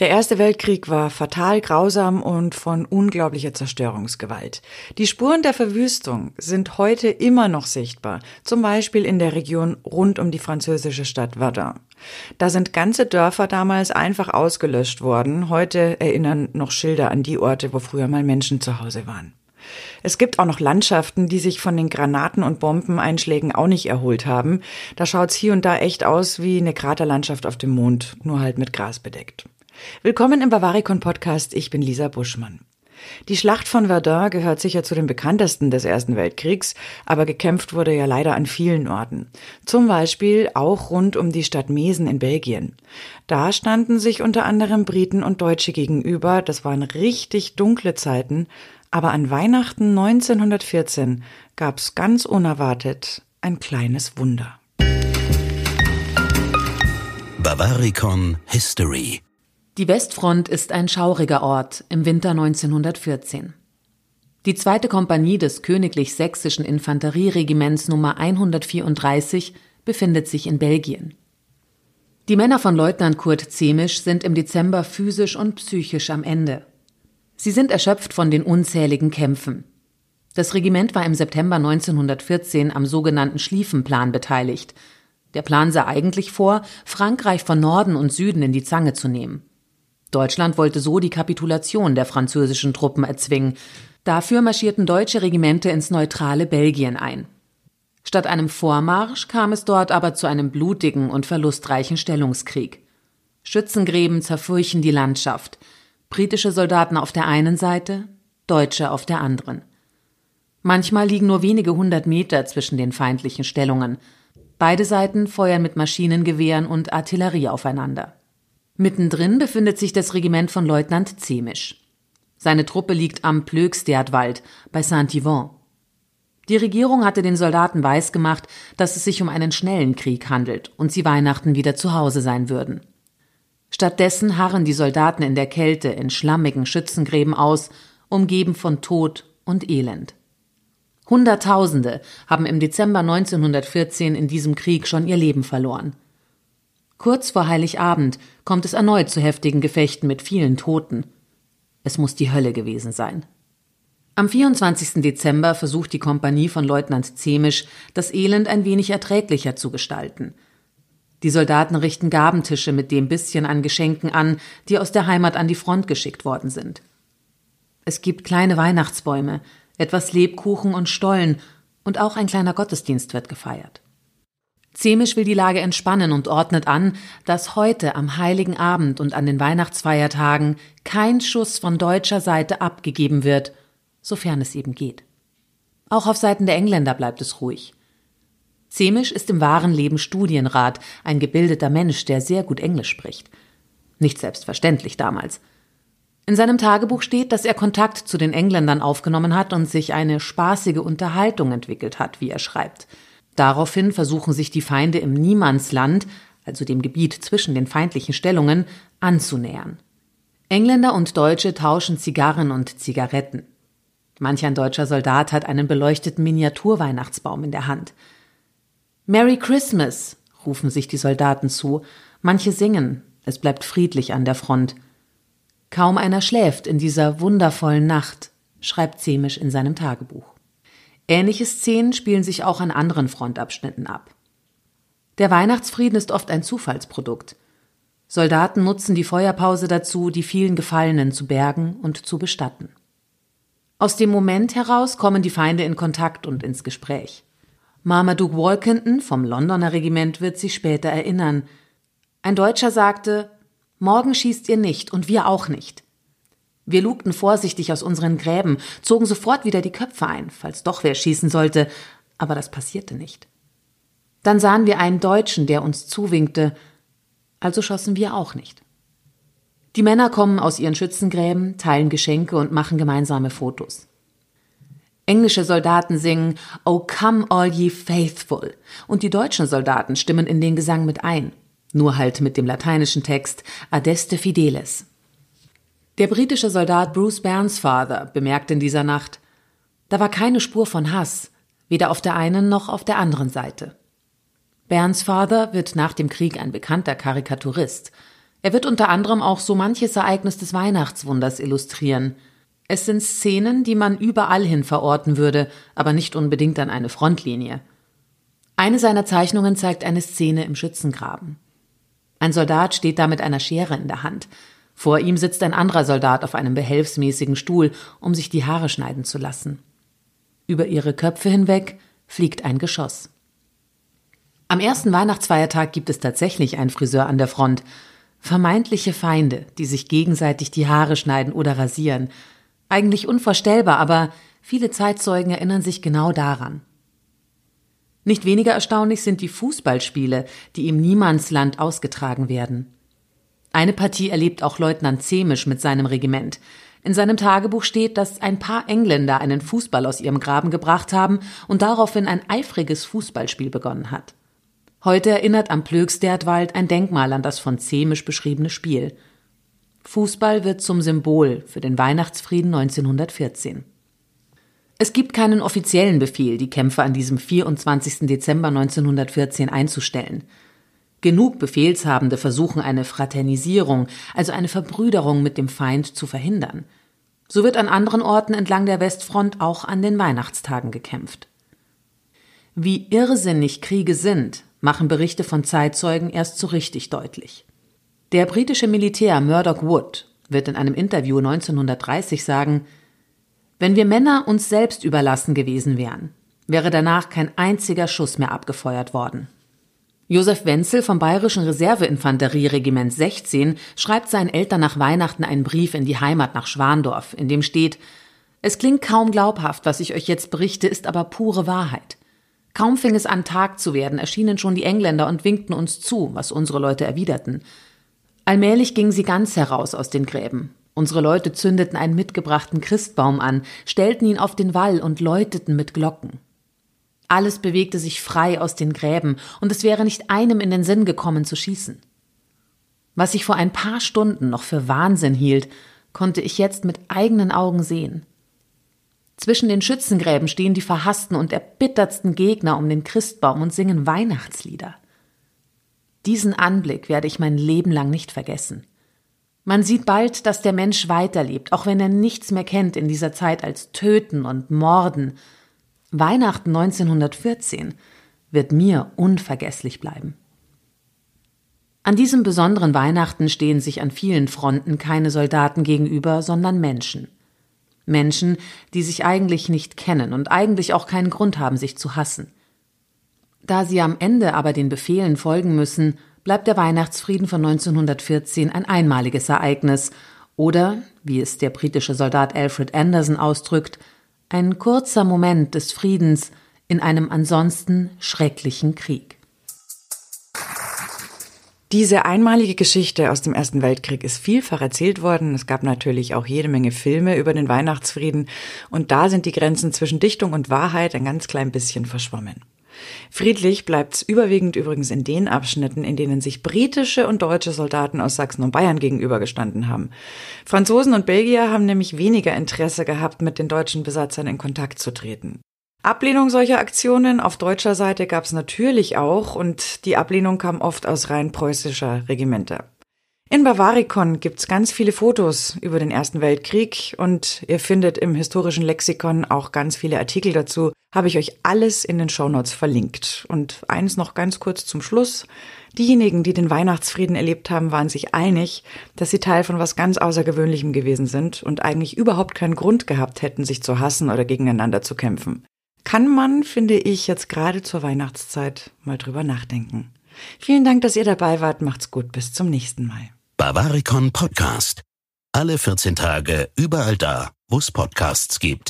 Der Erste Weltkrieg war fatal grausam und von unglaublicher Zerstörungsgewalt. Die Spuren der Verwüstung sind heute immer noch sichtbar, zum Beispiel in der Region rund um die französische Stadt Verdun. Da sind ganze Dörfer damals einfach ausgelöscht worden. Heute erinnern noch Schilder an die Orte, wo früher mal Menschen zu Hause waren. Es gibt auch noch Landschaften, die sich von den Granaten- und Bombeneinschlägen auch nicht erholt haben. Da schaut's hier und da echt aus wie eine Kraterlandschaft auf dem Mond, nur halt mit Gras bedeckt. Willkommen im Bavaricon Podcast. Ich bin Lisa Buschmann. Die Schlacht von Verdun gehört sicher zu den bekanntesten des Ersten Weltkriegs, aber gekämpft wurde ja leider an vielen Orten. Zum Beispiel auch rund um die Stadt Mesen in Belgien. Da standen sich unter anderem Briten und Deutsche gegenüber. Das waren richtig dunkle Zeiten. Aber an Weihnachten 1914 gab's ganz unerwartet ein kleines Wunder. Bavaricon History die Westfront ist ein schauriger Ort im Winter 1914. Die zweite Kompanie des Königlich Sächsischen Infanterieregiments Nummer 134 befindet sich in Belgien. Die Männer von Leutnant Kurt Zemisch sind im Dezember physisch und psychisch am Ende. Sie sind erschöpft von den unzähligen Kämpfen. Das Regiment war im September 1914 am sogenannten Schlieffenplan beteiligt. Der Plan sah eigentlich vor, Frankreich von Norden und Süden in die Zange zu nehmen. Deutschland wollte so die Kapitulation der französischen Truppen erzwingen. Dafür marschierten deutsche Regimente ins neutrale Belgien ein. Statt einem Vormarsch kam es dort aber zu einem blutigen und verlustreichen Stellungskrieg. Schützengräben zerfurchen die Landschaft. Britische Soldaten auf der einen Seite, Deutsche auf der anderen. Manchmal liegen nur wenige hundert Meter zwischen den feindlichen Stellungen. Beide Seiten feuern mit Maschinengewehren und Artillerie aufeinander. Mittendrin befindet sich das Regiment von Leutnant Zemisch. Seine Truppe liegt am Plöxtertwald bei Saint-Yvon. Die Regierung hatte den Soldaten weisgemacht, dass es sich um einen schnellen Krieg handelt und sie Weihnachten wieder zu Hause sein würden. Stattdessen harren die Soldaten in der Kälte in schlammigen Schützengräben aus, umgeben von Tod und Elend. Hunderttausende haben im Dezember 1914 in diesem Krieg schon ihr Leben verloren. Kurz vor Heiligabend kommt es erneut zu heftigen Gefechten mit vielen Toten. Es muss die Hölle gewesen sein. Am 24. Dezember versucht die Kompanie von Leutnant Zemisch, das Elend ein wenig erträglicher zu gestalten. Die Soldaten richten Gabentische mit dem bisschen an Geschenken an, die aus der Heimat an die Front geschickt worden sind. Es gibt kleine Weihnachtsbäume, etwas Lebkuchen und Stollen, und auch ein kleiner Gottesdienst wird gefeiert. Zemisch will die Lage entspannen und ordnet an, dass heute am Heiligen Abend und an den Weihnachtsfeiertagen kein Schuss von deutscher Seite abgegeben wird, sofern es eben geht. Auch auf Seiten der Engländer bleibt es ruhig. Zemisch ist im wahren Leben Studienrat, ein gebildeter Mensch, der sehr gut Englisch spricht. Nicht selbstverständlich damals. In seinem Tagebuch steht, dass er Kontakt zu den Engländern aufgenommen hat und sich eine spaßige Unterhaltung entwickelt hat, wie er schreibt – Daraufhin versuchen sich die Feinde im Niemandsland, also dem Gebiet zwischen den feindlichen Stellungen, anzunähern. Engländer und Deutsche tauschen Zigarren und Zigaretten. Manch ein deutscher Soldat hat einen beleuchteten Miniaturweihnachtsbaum in der Hand. Merry Christmas, rufen sich die Soldaten zu, manche singen, es bleibt friedlich an der Front. Kaum einer schläft in dieser wundervollen Nacht, schreibt Zemisch in seinem Tagebuch. Ähnliche Szenen spielen sich auch an anderen Frontabschnitten ab. Der Weihnachtsfrieden ist oft ein Zufallsprodukt. Soldaten nutzen die Feuerpause dazu, die vielen Gefallenen zu bergen und zu bestatten. Aus dem Moment heraus kommen die Feinde in Kontakt und ins Gespräch. Marmaduke Walkington vom Londoner Regiment wird sich später erinnern. Ein Deutscher sagte, Morgen schießt ihr nicht und wir auch nicht. Wir lugten vorsichtig aus unseren Gräben, zogen sofort wieder die Köpfe ein, falls doch wer schießen sollte, aber das passierte nicht. Dann sahen wir einen Deutschen, der uns zuwinkte, also schossen wir auch nicht. Die Männer kommen aus ihren Schützengräben, teilen Geschenke und machen gemeinsame Fotos. Englische Soldaten singen Oh come all ye faithful und die deutschen Soldaten stimmen in den Gesang mit ein, nur halt mit dem lateinischen Text Adeste Fideles. Der britische Soldat Bruce Bairnsfather bemerkte in dieser Nacht, da war keine Spur von Hass, weder auf der einen noch auf der anderen Seite. Bairnsfather wird nach dem Krieg ein bekannter Karikaturist. Er wird unter anderem auch so manches Ereignis des Weihnachtswunders illustrieren. Es sind Szenen, die man überall hin verorten würde, aber nicht unbedingt an eine Frontlinie. Eine seiner Zeichnungen zeigt eine Szene im Schützengraben. Ein Soldat steht da mit einer Schere in der Hand. Vor ihm sitzt ein anderer Soldat auf einem behelfsmäßigen Stuhl, um sich die Haare schneiden zu lassen. Über ihre Köpfe hinweg fliegt ein Geschoss. Am ersten Weihnachtsfeiertag gibt es tatsächlich einen Friseur an der Front. Vermeintliche Feinde, die sich gegenseitig die Haare schneiden oder rasieren. Eigentlich unvorstellbar, aber viele Zeitzeugen erinnern sich genau daran. Nicht weniger erstaunlich sind die Fußballspiele, die im Niemandsland ausgetragen werden. Eine Partie erlebt auch Leutnant Zemisch mit seinem Regiment. In seinem Tagebuch steht, dass ein paar Engländer einen Fußball aus ihrem Graben gebracht haben und daraufhin ein eifriges Fußballspiel begonnen hat. Heute erinnert am Plögstertwald ein Denkmal an das von Zemisch beschriebene Spiel. Fußball wird zum Symbol für den Weihnachtsfrieden 1914. Es gibt keinen offiziellen Befehl, die Kämpfe an diesem 24. Dezember 1914 einzustellen. Genug Befehlshabende versuchen eine Fraternisierung, also eine Verbrüderung mit dem Feind zu verhindern. So wird an anderen Orten entlang der Westfront auch an den Weihnachtstagen gekämpft. Wie irrsinnig Kriege sind, machen Berichte von Zeitzeugen erst so richtig deutlich. Der britische Militär Murdoch Wood wird in einem Interview 1930 sagen, wenn wir Männer uns selbst überlassen gewesen wären, wäre danach kein einziger Schuss mehr abgefeuert worden. Josef Wenzel vom Bayerischen Reserveinfanterieregiment 16 schreibt seinen Eltern nach Weihnachten einen Brief in die Heimat nach Schwandorf, in dem steht, es klingt kaum glaubhaft, was ich euch jetzt berichte, ist aber pure Wahrheit. Kaum fing es an, Tag zu werden, erschienen schon die Engländer und winkten uns zu, was unsere Leute erwiderten. Allmählich gingen sie ganz heraus aus den Gräben. Unsere Leute zündeten einen mitgebrachten Christbaum an, stellten ihn auf den Wall und läuteten mit Glocken. Alles bewegte sich frei aus den Gräben, und es wäre nicht einem in den Sinn gekommen zu schießen. Was ich vor ein paar Stunden noch für Wahnsinn hielt, konnte ich jetzt mit eigenen Augen sehen. Zwischen den Schützengräben stehen die verhassten und erbittertsten Gegner um den Christbaum und singen Weihnachtslieder. Diesen Anblick werde ich mein Leben lang nicht vergessen. Man sieht bald, dass der Mensch weiterlebt, auch wenn er nichts mehr kennt in dieser Zeit als Töten und Morden, Weihnachten 1914 wird mir unvergesslich bleiben. An diesem besonderen Weihnachten stehen sich an vielen Fronten keine Soldaten gegenüber, sondern Menschen. Menschen, die sich eigentlich nicht kennen und eigentlich auch keinen Grund haben, sich zu hassen. Da sie am Ende aber den Befehlen folgen müssen, bleibt der Weihnachtsfrieden von 1914 ein einmaliges Ereignis oder, wie es der britische Soldat Alfred Anderson ausdrückt, ein kurzer Moment des Friedens in einem ansonsten schrecklichen Krieg. Diese einmalige Geschichte aus dem Ersten Weltkrieg ist vielfach erzählt worden. Es gab natürlich auch jede Menge Filme über den Weihnachtsfrieden und da sind die Grenzen zwischen Dichtung und Wahrheit ein ganz klein bisschen verschwommen. Friedlich bleibt's überwiegend übrigens in den Abschnitten, in denen sich britische und deutsche Soldaten aus Sachsen und Bayern gegenübergestanden haben. Franzosen und Belgier haben nämlich weniger Interesse gehabt, mit den deutschen Besatzern in Kontakt zu treten. Ablehnung solcher Aktionen auf deutscher Seite gab's natürlich auch und die Ablehnung kam oft aus rein preußischer Regimenter. In Bavaricon gibt's ganz viele Fotos über den Ersten Weltkrieg und ihr findet im historischen Lexikon auch ganz viele Artikel dazu. Habe ich euch alles in den Shownotes verlinkt. Und eins noch ganz kurz zum Schluss. Diejenigen, die den Weihnachtsfrieden erlebt haben, waren sich einig, dass sie Teil von was ganz Außergewöhnlichem gewesen sind und eigentlich überhaupt keinen Grund gehabt hätten, sich zu hassen oder gegeneinander zu kämpfen. Kann man, finde ich, jetzt gerade zur Weihnachtszeit mal drüber nachdenken. Vielen Dank, dass ihr dabei wart. Macht's gut. Bis zum nächsten Mal. Bavaricon Podcast. Alle 14 Tage überall da, wo es Podcasts gibt.